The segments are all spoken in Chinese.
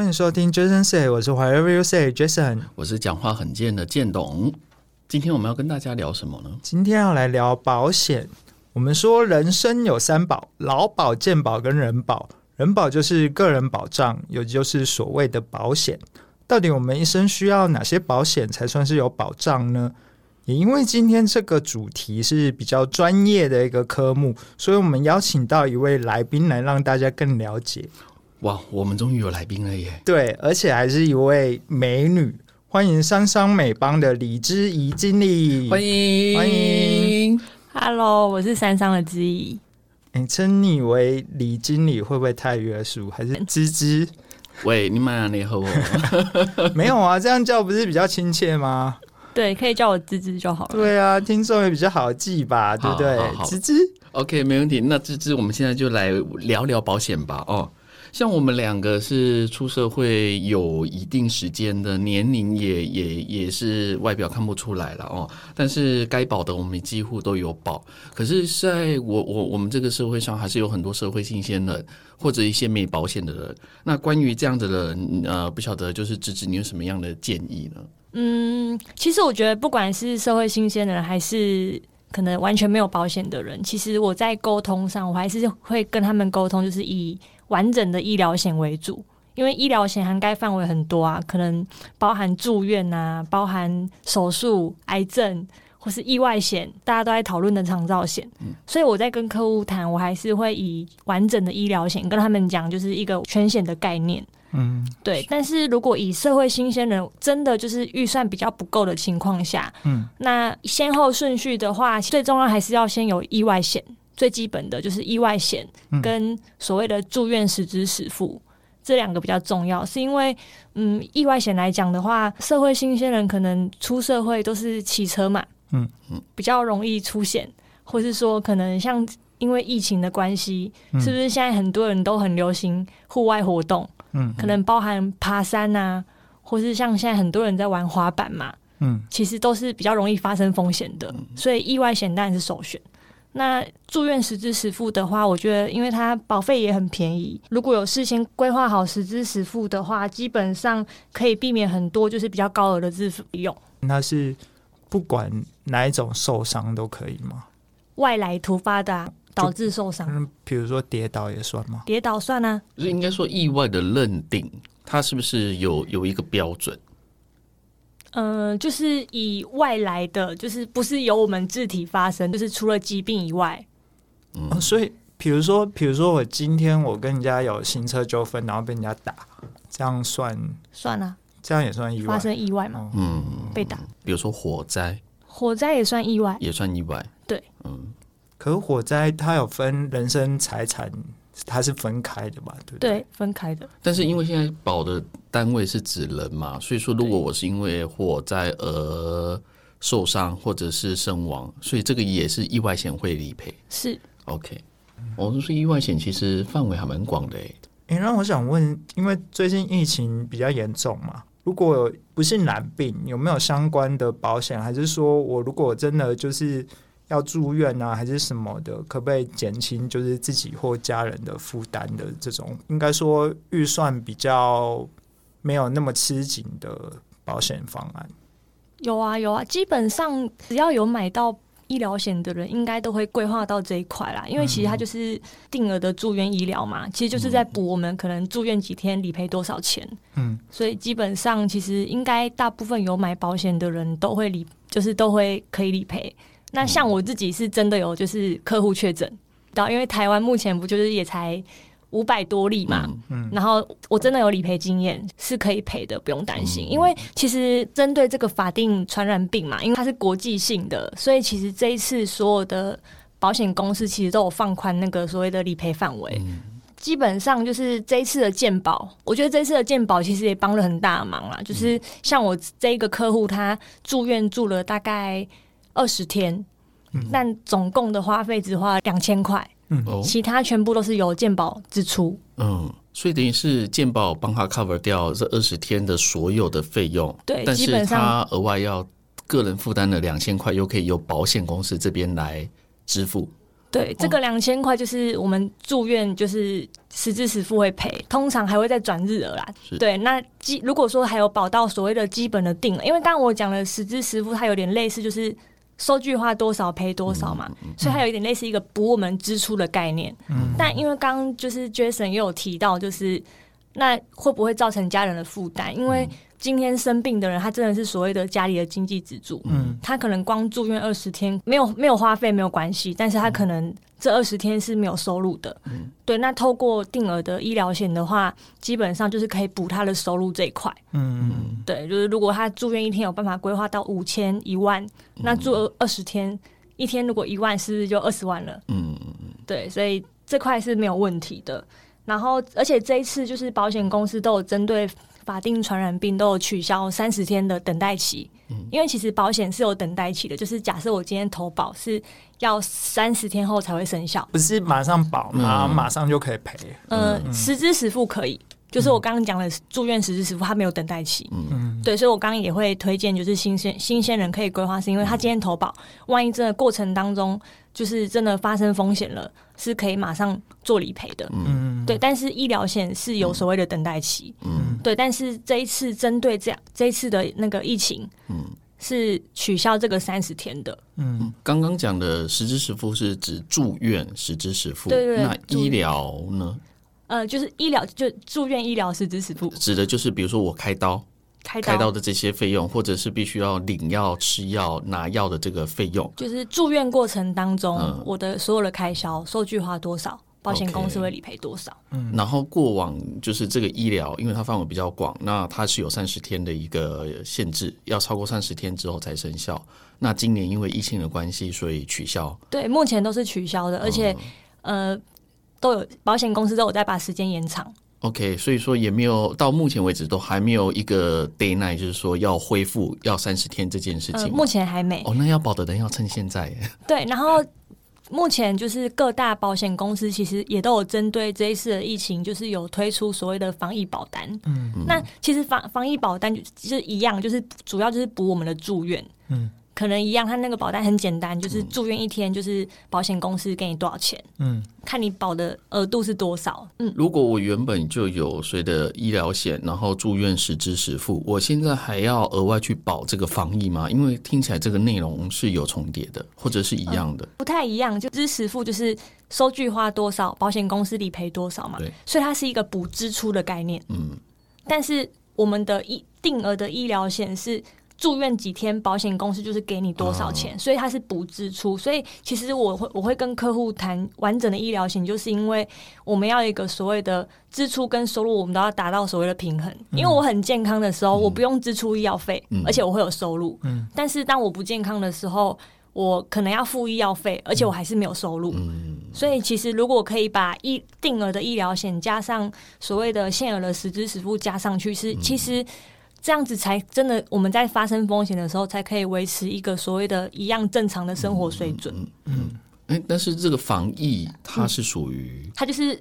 欢迎收听 Jason Say，我是 Whatever You Say Jason，我是讲话很贱的建董。今天我们要跟大家聊什么呢？今天要来聊保险。我们说人生有三宝：劳保、健保跟人保。人保就是个人保障，也就是所谓的保险。到底我们一生需要哪些保险才算是有保障呢？也因为今天这个主题是比较专业的一个科目，所以我们邀请到一位来宾来让大家更了解。哇，我们终于有来宾了耶！对，而且还是一位美女，欢迎商商美邦的李之怡经理，欢迎欢迎。Hello，我是三商的之怡。你称你为李经理会不会太约束？还是芝芝？喂，你妈你和我 没有啊？这样叫不是比较亲切吗？对，可以叫我芝芝就好了。对啊，听说也比较好记吧？对不对？芝芝，OK，没问题。那芝芝，我们现在就来聊聊保险吧。哦。像我们两个是出社会有一定时间的，年龄也也也是外表看不出来了哦。但是该保的我们几乎都有保。可是，在我我我们这个社会上，还是有很多社会新鲜人或者一些没保险的人。那关于这样子的人，呃，不晓得就是芝芝，你有什么样的建议呢？嗯，其实我觉得，不管是社会新鲜人，还是可能完全没有保险的人，其实我在沟通上，我还是会跟他们沟通，就是以。完整的医疗险为主，因为医疗险涵盖范围很多啊，可能包含住院啊，包含手术、癌症或是意外险，大家都在讨论的长照险。嗯，所以我在跟客户谈，我还是会以完整的医疗险跟他们讲，就是一个全险的概念。嗯，对。但是如果以社会新鲜人真的就是预算比较不够的情况下，嗯，那先后顺序的话，最重要还是要先有意外险。最基本的就是意外险跟所谓的住院实支实付，嗯、这两个比较重要，是因为嗯，意外险来讲的话，社会新鲜人可能出社会都是骑车嘛，嗯嗯，比较容易出险，或是说可能像因为疫情的关系，嗯、是不是现在很多人都很流行户外活动，嗯，可能包含爬山啊，或是像现在很多人在玩滑板嘛，嗯，其实都是比较容易发生风险的，所以意外险当然是首选。那住院实支实付的话，我觉得因为它保费也很便宜，如果有事先规划好实支实付的话，基本上可以避免很多就是比较高额的自费用。那是不管哪一种受伤都可以吗？外来突发的、啊、导致受伤，嗯，比如说跌倒也算吗？跌倒算啊。就是应该说意外的认定，它是不是有有一个标准？嗯、呃，就是以外来的，就是不是由我们自体发生，就是除了疾病以外。嗯，哦、所以比如说，比如说我今天我跟人家有行车纠纷，然后被人家打，这样算算啊？这样也算意外？发生意外吗？嗯，被打。比如说火灾，火灾也算意外，也算意外。对，嗯。可是火灾它有分人身财产。它是分开的嘛？对不对？对，分开的。但是因为现在保的单位是指人嘛，所以说如果我是因为火灾而受伤或者是身亡，所以这个也是意外险会理赔。是 OK。我们说意外险其实范围还蛮广的诶。诶，那我想问，因为最近疫情比较严重嘛，如果不是染病，有没有相关的保险？还是说我如果真的就是？要住院啊，还是什么的？可不可以减轻就是自己或家人的负担的这种？应该说预算比较没有那么吃紧的保险方案。有啊有啊，基本上只要有买到医疗险的人，应该都会规划到这一块啦。因为其实它就是定额的住院医疗嘛，其实就是在补我们可能住院几天理赔多少钱。嗯，所以基本上其实应该大部分有买保险的人都会理，就是都会可以理赔。那像我自己是真的有，就是客户确诊到，因为台湾目前不就是也才五百多例嘛，嗯，然后我真的有理赔经验，是可以赔的，不用担心。因为其实针对这个法定传染病嘛，因为它是国际性的，所以其实这一次所有的保险公司其实都有放宽那个所谓的理赔范围。基本上就是这一次的鉴保，我觉得这一次的鉴保其实也帮了很大的忙啦。就是像我这一个客户，他住院住了大概。二十天，但总共的花费只花两千块，嗯，其他全部都是由健保支出，嗯，所以等于是健保帮他 cover 掉这二十天的所有的费用，对，但是他额外要个人负担的两千块，又可以由保险公司这边来支付，对，这个两千块就是我们住院就是实支实付会赔，通常还会再转日额啦。对，那基如果说还有保到所谓的基本的定额，因为刚刚我讲了实支实付，它有点类似就是收据花多少赔多少嘛，所以它有一点类似一个补我们支出的概念。嗯，但因为刚刚就是 Jason 也有提到，就是那会不会造成家人的负担？因为今天生病的人，他真的是所谓的家里的经济支柱。嗯，他可能光住院二十天，没有没有花费没有关系，但是他可能这二十天是没有收入的。嗯，对。那透过定额的医疗险的话，基本上就是可以补他的收入这一块。嗯，对，就是如果他住院一天有办法规划到五千一万，那住二十天，一天如果一万，是不是就二十万了？嗯嗯嗯，对，所以这块是没有问题的。然后，而且这一次就是保险公司都有针对。法定传染病都有取消三十天的等待期，嗯，因为其实保险是有等待期的，就是假设我今天投保是要三十天后才会生效，不是马上保，然后马上就可以赔。嗯，呃，实支实付可以。就是我刚刚讲的住院实支实付，他没有等待期。嗯，对，所以我刚刚也会推荐，就是新鲜新鲜人可以规划，是因为他今天投保，万一这个过程当中就是真的发生风险了，是可以马上做理赔的。嗯，对。但是医疗险是有所谓的等待期。嗯，对。但是这一次针对这样这一次的那个疫情，嗯，是取消这个三十天的。嗯，刚刚讲的实支实付是指住院实支实付，对，对对。那医疗呢？呃，就是医疗，就住院医疗实支实付，指的就是比如说我开刀，开刀，开刀的这些费用，或者是必须要领药、吃药、拿药的这个费用，就是住院过程当中，嗯、我的所有的开销，收据花多少，保险公司会理赔多少。嗯，然后过往就是这个医疗，因为它范围比较广，那它是有三十天的一个限制，要超过三十天之后才生效。那今年因为疫情的关系，所以取消。对，目前都是取消的，而且、嗯、呃。都有保险公司都有在把时间延长。OK，所以说也没有到目前为止都还没有一个 deadline，就是说要恢复要三十天这件事情。呃，目前还没。哦，那要保的人要趁现在。对，然后目前就是各大保险公司其实也都有针对这一次的疫情，就是有推出所谓的防疫保单。嗯，那其实防防疫保单就是一样，就是主要就是补我们的住院。嗯。可能一样，他那个保单很简单，就是住院一天，就是保险公司给你多少钱，嗯，看你保的额度是多少，嗯。如果我原本就有谁的医疗险，然后住院实支实付，我现在还要额外去保这个防疫吗？因为听起来这个内容是有重叠的，或者是一样的，嗯、不太一样。就支实付就是收据花多少，保险公司理赔多少嘛，对，所以它是一个补支出的概念，嗯。但是我们的医定额的医疗险是。住院几天，保险公司就是给你多少钱，所以它是补支出。所以其实我会我会跟客户谈完整的医疗险，就是因为我们要一个所谓的支出跟收入，我们都要达到所谓的平衡。因为我很健康的时候，我不用支出医药费，而且我会有收入。但是当我不健康的时候，我可能要付医药费，而且我还是没有收入。所以其实如果可以把医定额的医疗险加上所谓的现有的实支实付加上去，是其实。这样子才真的，我们在发生风险的时候，才可以维持一个所谓的一样正常的生活水准。嗯，嗯，但是这个防疫它是属于、嗯，它就是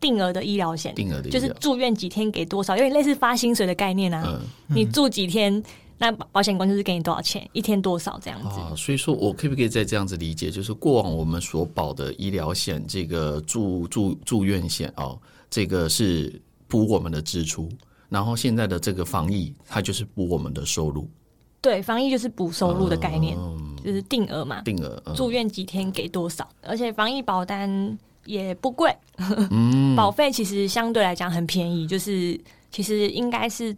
定额的医疗险，定额的就是住院几天给多少，有点类似发薪水的概念啊。嗯，你住几天，那保险公司是给你多少钱，一天多少这样子。啊，所以说我可不可以再这样子理解，就是过往我们所保的医疗险，这个住住住院险哦，这个是补我们的支出。然后现在的这个防疫，它就是补我们的收入。对，防疫就是补收入的概念，嗯、就是定额嘛。定额，嗯、住院几天给多少？而且防疫保单也不贵，嗯、保费其实相对来讲很便宜，就是其实应该是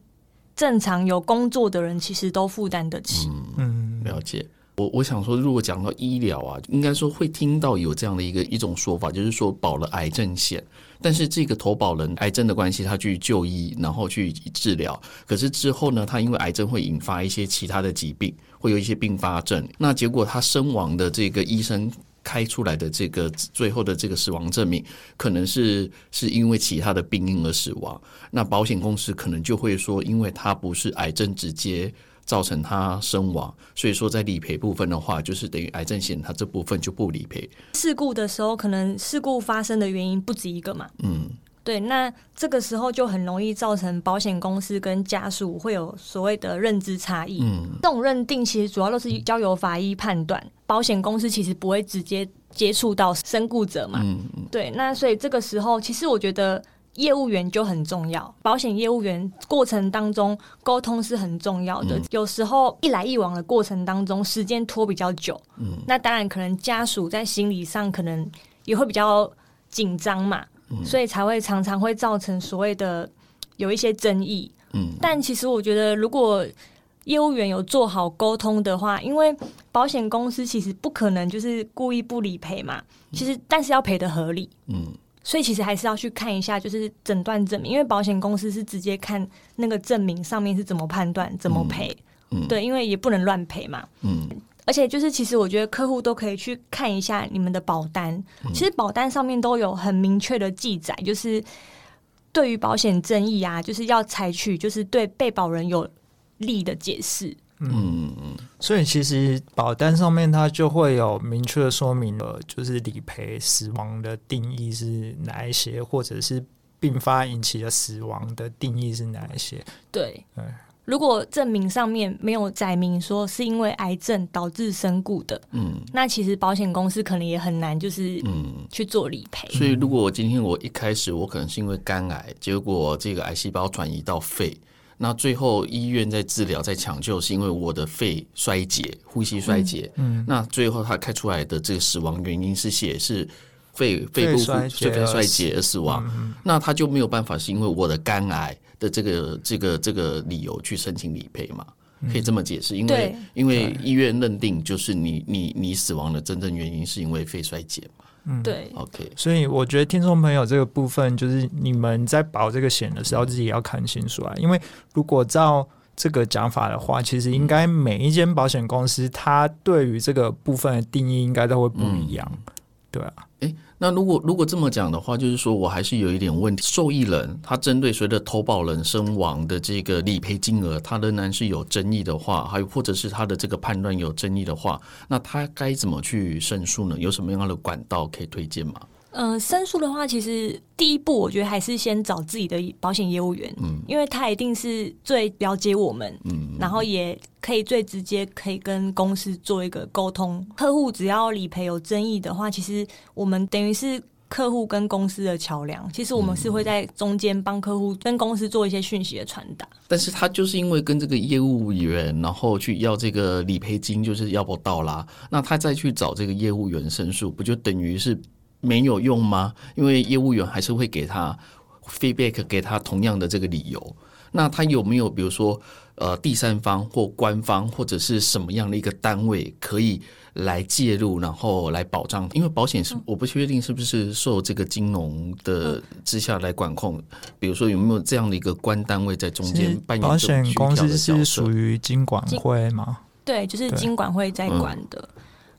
正常有工作的人其实都负担得起。嗯，了解。我我想说，如果讲到医疗啊，应该说会听到有这样的一个一种说法，就是说保了癌症险，但是这个投保人癌症的关系，他去就医，然后去治疗，可是之后呢，他因为癌症会引发一些其他的疾病，会有一些并发症，那结果他身亡的这个医生开出来的这个最后的这个死亡证明，可能是是因为其他的病因而死亡，那保险公司可能就会说，因为他不是癌症直接。造成他身亡，所以说在理赔部分的话，就是等于癌症险，它这部分就不理赔。事故的时候，可能事故发生的原因不止一个嘛。嗯，对，那这个时候就很容易造成保险公司跟家属会有所谓的认知差异。嗯，这种认定其实主要都是交由法医判断，保险公司其实不会直接接触到身故者嘛。嗯嗯，对，那所以这个时候，其实我觉得业务员就很重要。保险业务员过程当中沟通是很重要的。嗯、有时候一来一往的过程当中，时间拖比较久，嗯，那当然可能家属在心理上可能也会比较紧张嘛，嗯、所以才会常常会造成所谓的有一些争议。嗯，但其实我觉得如果业务员有做好沟通的话，因为保险公司其实不可能就是故意不理赔嘛。其实，但是要赔的合理。嗯，所以其实还是要去看一下，就是诊断证明，因为保险公司是直接看那个证明上面是怎么判断、怎么赔。嗯，对，因为也不能乱赔嘛。嗯，而且就是其实我觉得客户都可以去看一下你们的保单，其实保单上面都有很明确的记载，就是对于保险争议啊，就是要采取就是对被保人有。利的解释，嗯嗯，所以其实保单上面它就会有明确的说明了，就是理赔死亡的定义是哪一些，或者是并发引起的死亡的定义是哪一些。对，对，如果证明上面没有载明说是因为癌症导致身故的，嗯，那其实保险公司可能也很难就是嗯去做理赔。所以如果今天我一开始我可能是因为肝癌，结果这个癌细胞转移到肺。那最后医院在治疗在抢救，是因为我的肺衰竭、呼吸衰竭。嗯，嗯，那最后他开出来的这个死亡原因是写是肺肺部肺肺衰竭而死亡。嗯，那他就没有办法是因为我的肝癌的这个这个这个理由去申请理赔嘛？可以这么解释，因为因为医院认定就是你你你死亡的真正原因是因为肺衰竭嘛。嗯，对，OK，所以我觉得听众朋友这个部分，就是你们在保这个险的时候，自己也要看清楚啊。因为如果照这个讲法的话，其实应该每一间保险公司，它对于这个部分的定义应该都会不一样，嗯、对啊。欸那如果如果这么讲的话，就是说我还是有一点问题。受益人他针对随着投保人身亡的这个理赔金额，他仍然是有争议的话，还有或者是他的这个判断有争议的话，那他该怎么去申诉呢？有什么样的管道可以推荐吗？嗯、呃，申诉的话，其实第一步我觉得还是先找自己的保险业务员，嗯，因为他一定是最了解我们，嗯，然后也可以最直接可以跟公司做一个沟通。客户只要理赔有争议的话，其实我们等于是客户跟公司的桥梁。其实我们是会在中间帮客户跟公司做一些讯息的传达。但是他就是因为跟这个业务员，然后去要这个理赔金，就是要不到啦。那他再去找这个业务员申诉，不就等于是？没有用吗？因为业务员还是会给他 feedback，给他同样的这个理由。那他有没有比如说呃第三方或官方或者是什么样的一个单位可以来介入，然后来保障？因为保险是我不确定是不是受这个金融的之下来管控。比如说有没有这样的一个官单位在中间扮演？保险公司是属于金管会吗？对，就是金管会在管的。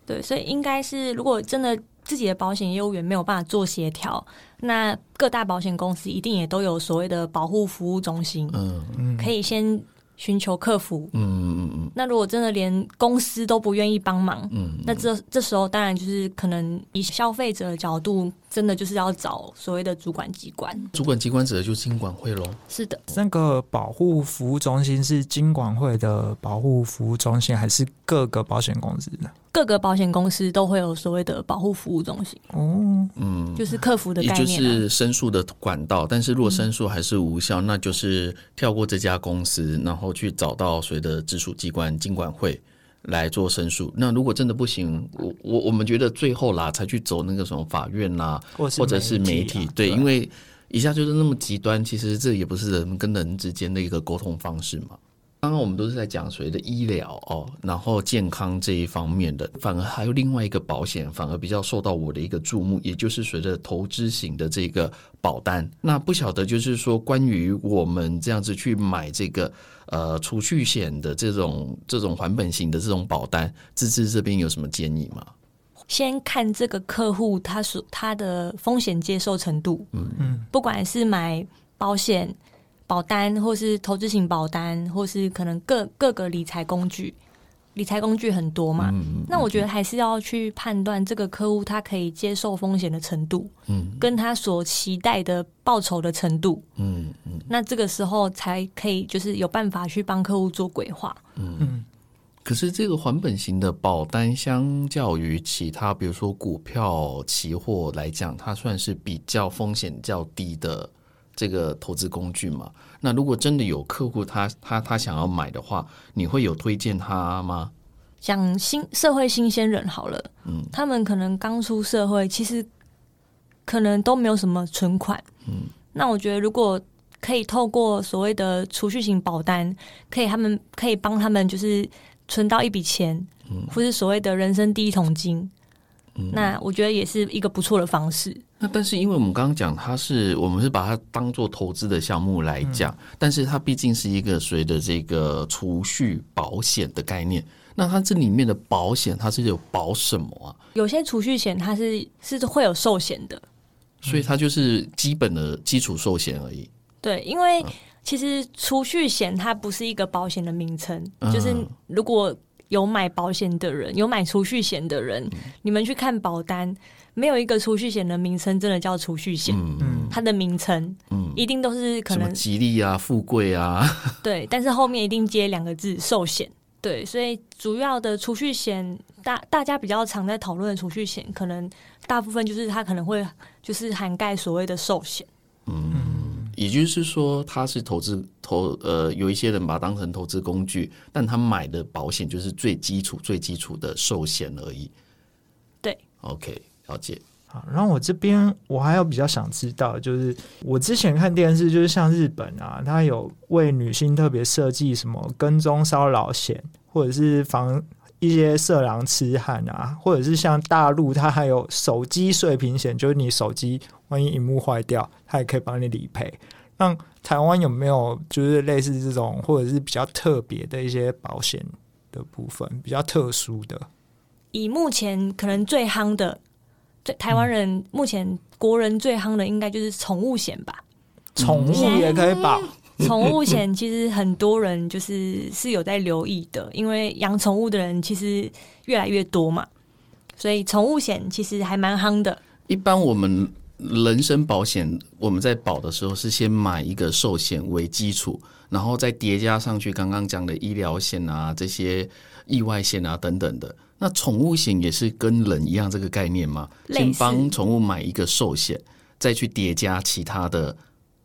对，所以应该是如果真的。自己的保险业务员没有办法做协调，那各大保险公司一定也都有所谓的保护服务中心，嗯嗯，可以先寻求客服，嗯嗯嗯。那如果真的连公司都不愿意帮忙，嗯，那这这时候当然就是可能以消费者的角度，真的就是要找所谓的主管机关。主管机关指的就是金管会喽？是的，那个保护服务中心是金管会的保护服务中心，还是各个保险公司的？各个保险公司都会有所谓的保护服务中心哦，嗯，就是客服的概念，也就是申诉的管道。但是如果申诉还是无效，嗯、那就是跳过这家公司，然后去找到谁的直属机关金管会来做申诉。那如果真的不行，我我我们觉得最后啦，才去走那个什么法院啦，或者是媒体，对，因为一下就是那么极端，其实这也不是人跟人之间的一个沟通方式嘛。刚刚我们都是在讲所谓的医疗哦，然后健康这一方面的，反而还有另外一个保险，反而比较受到我的一个注目，也就是随着投资型的这个保单。那不晓得就是说，关于我们这样子去买这个呃储蓄险的这种这种还本型的这种保单，芝芝这边有什么建议吗？先看这个客户他所他的风险接受程度，嗯嗯，不管是买保险。保单，或是投资型保单，或是可能各各个理财工具，理财工具很多嘛。嗯，那我觉得还是要去判断这个客户他可以接受风险的程度，嗯，跟他所期待的报酬的程度，嗯嗯。那这个时候才可以就是有办法去帮客户做规划，嗯嗯。可是这个还本型的保单，相较于其他，比如说股票、期货来讲，它算是比较风险较低的这个投资工具嘛？那如果真的有客户他他他想要买的话，你会有推荐他吗？讲新社会新鲜人好了，嗯，他们可能刚出社会，其实可能都没有什么存款，嗯，那我觉得如果可以透过所谓的储蓄型保单，可以他们可以帮他们就是。存到一笔钱，嗯或是所谓的人生第一桶金，嗯，那我觉得也是一个不错的方式。那但是因为我们刚刚讲，它是我们是把它当做投资的项目来讲，嗯，但是它毕竟是一个随着这个储蓄保险的概念。那它这里面的保险，它是有保什么啊？有些储蓄险它是是会有寿险的，所以它就是基本的基础寿险而已。对，因为。嗯其实储蓄险它不是一个保险的名称，嗯，就是如果有买保险的人，有买储蓄险的人，嗯，你们去看保单，没有一个储蓄险的名称真的叫储蓄险，嗯，它的名称，嗯，一定都是可能吉利啊、富贵啊，对，但是后面一定接两个字寿险，对，所以主要的储蓄险，大大家比较常在讨论的储蓄险，可能大部分就是它可能会就是涵盖所谓的寿险，嗯。也就是说，他是投资投呃，有一些人把它当成投资工具，但他买的保险就是最基础、最基础的寿险而已。对，OK，了解。好，然后我这边我还有比较想知道，就是我之前看电视，就是像日本啊，它有为女性特别设计什么跟踪骚扰险，或者是防一些色狼痴汉啊，或者是像大陆，它还有手机碎屏险，就是你手机。万一荧幕坏掉，它也可以帮你理赔。那台湾有没有就是类似这种，或者是比较特别的一些保险的部分，比较特殊的？以目前可能最夯的，最台湾人目前国人最夯的，应该就是宠物险吧？宠物也可以保。宠物险其实很多人就是是有在留意的，因为养宠物的人其实越来越多嘛，所以宠物险其实还蛮夯的。一般我们。人身保险，我们在保的时候是先买一个寿险为基础，然后再叠加上去刚刚讲的医疗险啊、这些意外险啊等等的。那宠物险也是跟人一样这个概念吗？先帮宠物买一个寿险，再去叠加其他的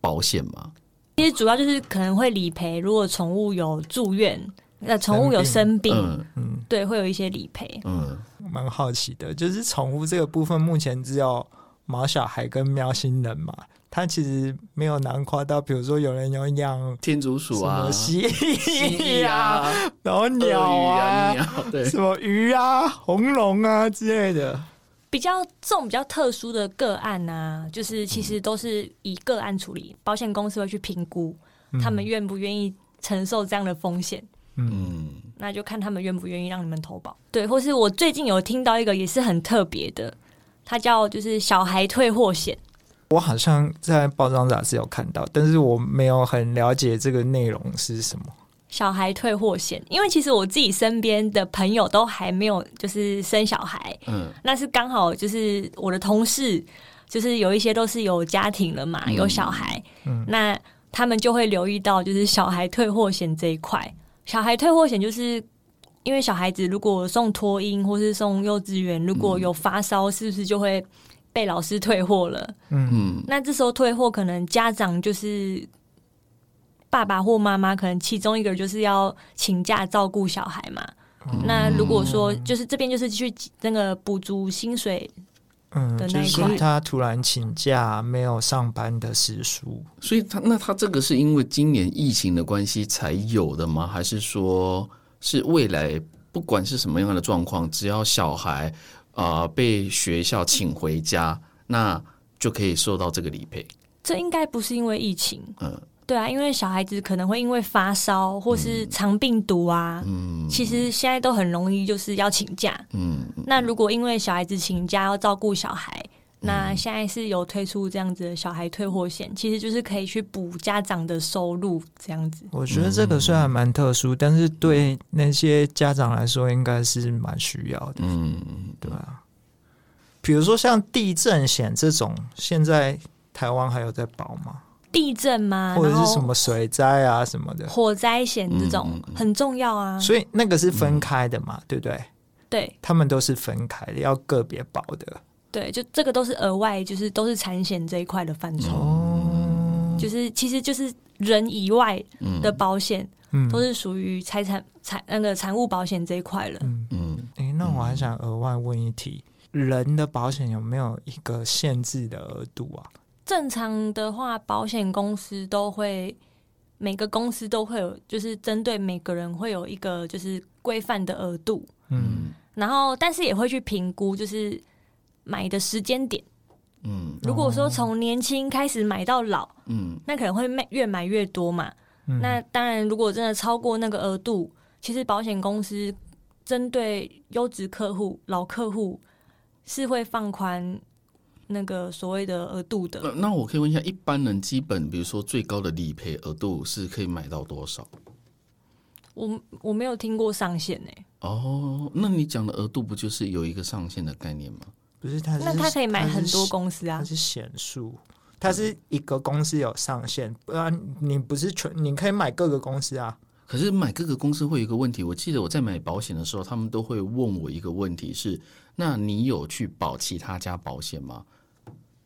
保险吗？其实主要就是可能会理赔，如果宠物有住院，那宠物有生病，嗯嗯，对，会有一些理赔。嗯，蛮好奇的，就是宠物这个部分目前只有。毛小孩跟喵星人嘛，它其实没有囊括到，比如说有人有养天竺鼠啊、蜥蜴啊，然后鸟啊、鸟什么鱼啊、红龙啊之类的，比较这种比较特殊的个案啊，就是其实都是以个案处理，保险公司会去评估他们愿不愿意承受这样的风险，嗯，那就看他们愿不愿意让你们投保，对，或是我最近有听到一个也是很特别的。它叫就是小孩退货险，我好像在报章杂志有看到，但是我没有很了解这个内容是什么。小孩退货险，因为其实我自己身边的朋友都还没有就是生小孩，嗯，那是刚好就是我的同事，就是有一些都是有家庭了嘛，有小孩，嗯，那他们就会留意到就是小孩退货险这一块。小孩退货险就是。因为小孩子如果送托婴或是送幼稚园，如果有发烧，是不是就会被老师退货了？嗯，那这时候退货，可能家长就是爸爸或妈妈，可能其中一个人就是要请假照顾小孩嘛。嗯、那如果说就是这边就是去那个补足薪水，嗯，的那一块，他突然请假没有上班的时数，所以他那他这个是因为今年疫情的关系才有的吗？还是说？是未来不管是什么样的状况，只要小孩啊、呃、被学校请回家，那就可以受到这个理赔。这应该不是因为疫情，嗯，对啊，因为小孩子可能会因为发烧或是肠病毒啊，嗯，其实现在都很容易就是要请假，嗯，那如果因为小孩子请假要照顾小孩。那现在是有推出这样子的小孩退货险，其实就是可以去补家长的收入这样子。我觉得这个虽然蛮特殊，但是对那些家长来说应该是蛮需要的。嗯，对啊。比如说像地震险这种，现在台湾还有在保吗？地震嘛，或者是什么水灾啊什么的，火灾险这种很重要啊。所以那个是分开的嘛，嗯、对不对？对，他们都是分开的，要个别保的。对，就这个都是额外，就是都是产险这一块的范畴。哦，就是其实就是人以外的保险，嗯，都是属于财产财那个产物保险这一块了。嗯嗯，哎、欸，那我还想额外问一题，人的保险有没有一个限制的额度啊？正常的话，保险公司都会每个公司都会有，就是针对每个人会有一个就是规范的额度。嗯，然后但是也会去评估，就是买的时间点。嗯，如果说从年轻开始买到老，嗯，那可能会越买越多嘛。嗯，那当然，如果真的超过那个额度，其实保险公司针对优质客户、老客户是会放宽。那个所谓的额度的，那那我可以问一下，一般人基本比如说最高的理赔额度是可以买到多少？我我没有听过上限呢。哦，那你讲的额度不就是有一个上限的概念吗？不是，它是那它可以买很多公司啊，它是险数，它是一个公司有上限，不然你不是全，你可以买各个公司啊。可是买各个公司会有一个问题，我记得我在买保险的时候，他们都会问我一个问题是：那你有去保其他家保险吗？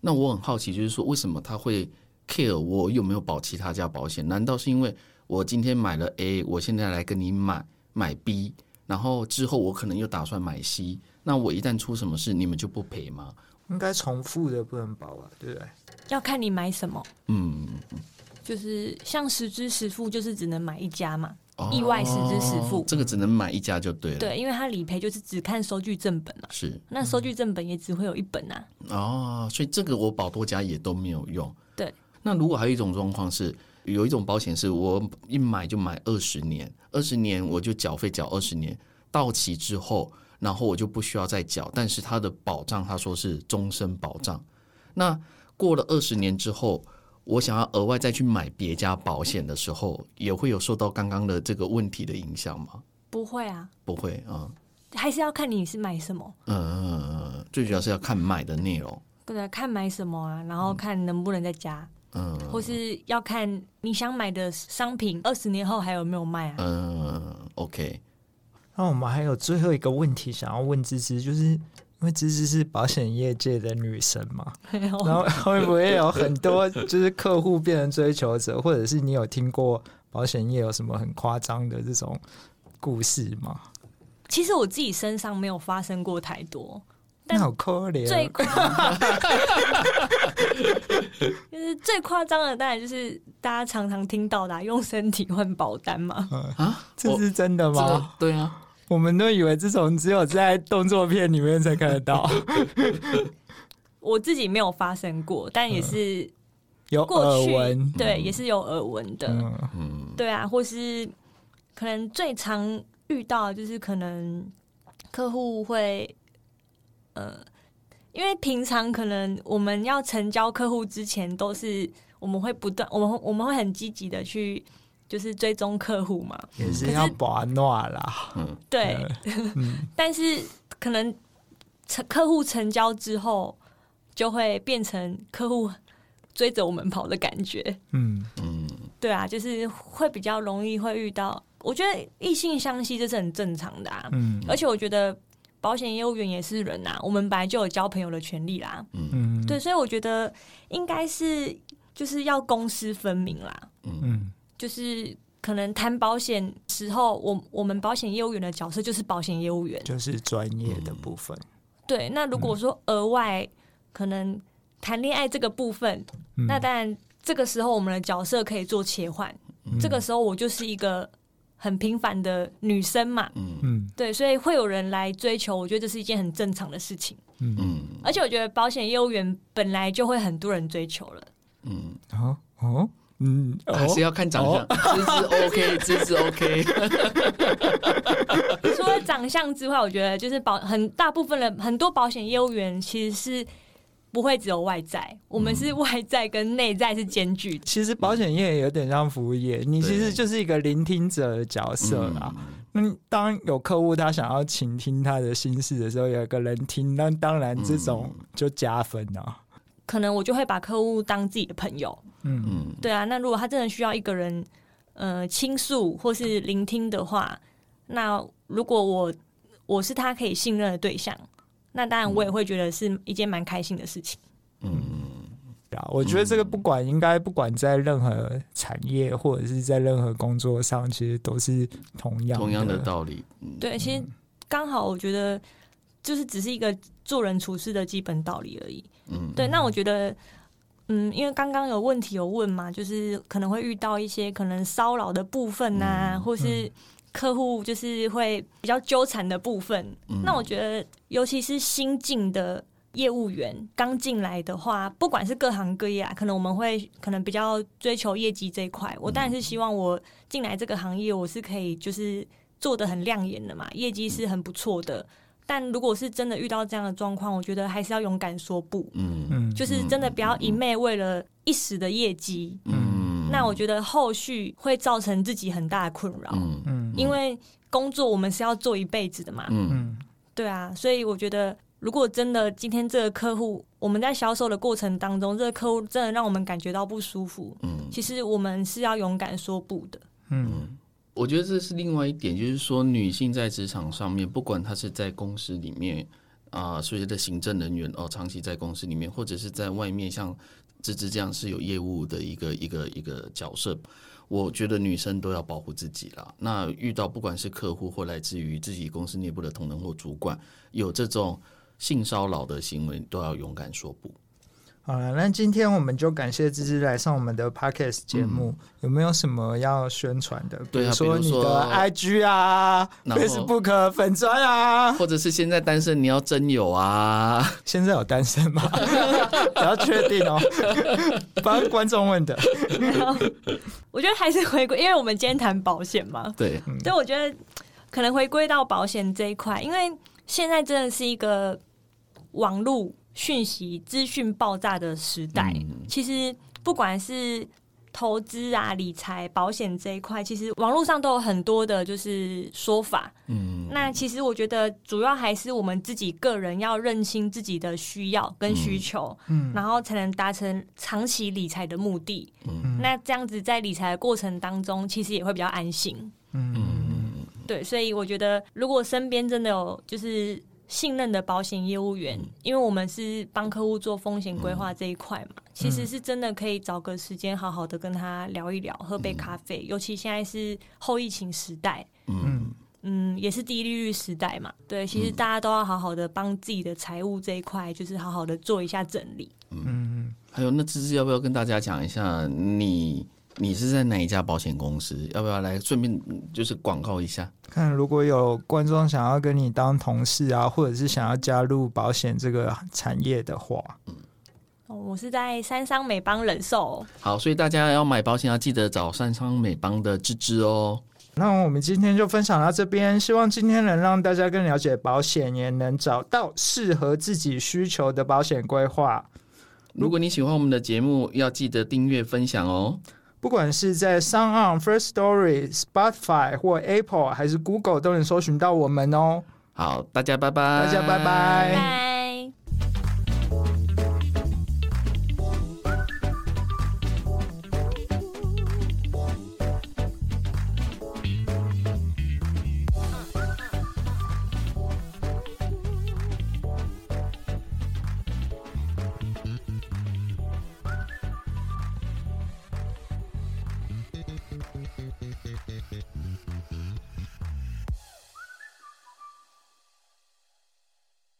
那我很好奇，就是说，为什么他会 care 我有没有保其他家保险？难道是因为我今天买了 A，我现在来跟你买买 B，然后之后我可能又打算买 C，那我一旦出什么事，你们就不赔吗？应该重复的不能保啊，对不对？要看你买什么，嗯，就是像实支实付，就是只能买一家嘛。意外实支实付，这个只能买一家就对了。对，因为它理赔就是只看收据正本了。是，那收据正本也只会有一本呐。哦，所以这个我保多家也都没有用。对。那如果还有一种状况是，有一种保险是我一买就买二十年，二十年我就缴费缴二十年，到期之后，然后我就不需要再缴，但是它的保障他说是终身保障。那过了二十年之后。我想要额外再去买别家保险的时候，也会有受到刚刚的这个问题的影响吗？不会啊，不会啊，还是要看你是买什么。嗯，最主要是要看买的内容。对，看买什么啊，然后看能不能再加，嗯，或是要看你想买的商品二十年后还有没有卖啊？嗯，OK。那我们还有最后一个问题想要问芝芝，就是。因为芝芝是保险业界的女神嘛，然后 会不会有很多就是客户变成追求者，或者是你有听过保险业有什么很夸张的这种故事吗？其实我自己身上没有发生过太多，但好可怜。最夸 就是最夸张的，当然就是大家常常听到的、啊、用身体换保单嘛。啊，这是真的吗？对啊。我们都以为这种只有在动作片里面才看得到。我自己没有发生过，但也是有耳闻，对，也是有耳闻的。嗯，对啊，或是可能最常遇到就是可能客户会，呃，因为平常可能我们要成交客户之前，都是我们会不断，我们我们会很积极的去。就是追踪客户嘛，也是要保暖啦。嗯，对，嗯、但是可能成客户成交之后，就会变成客户追着我们跑的感觉。嗯嗯，对啊，就是会比较容易会遇到。我觉得异性相吸这是很正常的啊。嗯，而且我觉得保险业务员也是人啊，我们本来就有交朋友的权利啦。嗯，对，所以我觉得应该是就是要公私分明啦。嗯嗯。就是可能谈保险时候，我我们保险业务员的角色就是保险业务员，就是专业的部分。对，那如果说额外可能谈恋爱这个部分，嗯、那当然这个时候我们的角色可以做切换。嗯、这个时候我就是一个很平凡的女生嘛，嗯嗯，对，所以会有人来追求，我觉得这是一件很正常的事情。嗯嗯，而且我觉得保险业务员本来就会很多人追求了。嗯，哦哦。嗯，还是要看长相，资质 OK，资质 OK。除了长相之外，我觉得就是保很大部分的很多保险业务员其实是不会只有外在，我们是外在跟内在是兼具。其实保险业也有点像服务业，你其实就是一个聆听者的角色啦。那当有客户他想要倾听他的心事的时候，有一个人听，那当然这种就加分了。可能我就会把客户当自己的朋友。嗯嗯，对啊，那如果他真的需要一个人呃倾诉或是聆听的话，那如果我我是他可以信任的对象，那当然我也会觉得是一件蛮开心的事情。嗯，啊，我觉得这个不管应该不管在任何产业或者是在任何工作上，其实都是同样同样的道理。嗯，对，其实刚好我觉得就是只是一个做人处事的基本道理而已。嗯，对，那我觉得，嗯，因为刚刚有问题有问嘛，就是可能会遇到一些可能骚扰的部分啊，嗯或是客户就是会比较纠缠的部分。嗯那我觉得，尤其是新进的业务员刚进来的话，不管是各行各业啊，可能我们会可能比较追求业绩这一块。我当然是希望我进来这个行业，我是可以就是做的很亮眼的嘛，业绩是很不错的。但如果是真的遇到这样的状况，我觉得还是要勇敢说不。嗯。嗯，就是真的不要一昧为了一时的业绩，嗯，那我觉得后续会造成自己很大的困扰。嗯。嗯。因为工作我们是要做一辈子的嘛，嗯。嗯对啊，所以我觉得如果真的今天这个客户我们在销售的过程当中，这个客户真的让我们感觉到不舒服，嗯，其实我们是要勇敢说不的。嗯我觉得这是另外一点，就是说女性在职场上面，不管她是在公司里面啊，所谓的行政人员哦，长期在公司里面，或者是在外面像芝芝这样是有业务的一个一个一个角色，我觉得女生都要保护自己啦。那遇到不管是客户或来自于自己公司内部的同仁或主管有这种性骚扰的行为，都要勇敢说不。好了，那今天我们就感谢芝芝来上我们的 podcast 节目，有没有什么要宣传的？啊如说你比如说的 IG 啊、Facebook 粉砖啊，或者是现在单身你要真有啊，现在有单身吗？不要确定哦，帮观众问的。我觉得还是回归，因为我们今天谈保险嘛，对，所以我觉得可能回归到保险这一块，因为现在真的是一个网络讯息资讯爆炸的时代。嗯其实不管是投资啊、理财、保险这一块，其实网络上都有很多的就是说法。嗯，那其实我觉得主要还是我们自己个人要认清自己的需要跟需求，嗯然后才能达成长期理财的目的。嗯那这样子在理财的过程当中，其实也会比较安心。嗯对，所以我觉得，如果身边真的有就是信任的保险业务员，因为我们是帮客户做风险规划这一块嘛，其实是真的可以找个时间好好的跟他聊一聊，喝杯咖啡。尤其现在是后疫情时代，嗯。嗯，也是低利率时代嘛，对，其实大家都要好好的帮自己的财务这一块，就是好好的做一下整理。嗯，还有，那芝芝要不要跟大家讲一下你你是在哪一家保险公司？要不要来顺便嗯就是广告一下？看如果有观众想要跟你当同事啊，或者是想要加入保险这个产业的话，哦，我是在三商美邦人寿。好，所以大家要买保险要记得找三商美邦的芝芝哦。那我们今天就分享到这边，希望今天能让大家更了解保险，也能找到适合自己需求的保险规划。如果你喜欢我们的节目，要记得订阅分享哦。不管是在 SoundOn、First Story、Spotify 或 Apple 还是 Google，都能搜寻到我们哦。好，大家拜拜，大家拜拜拜。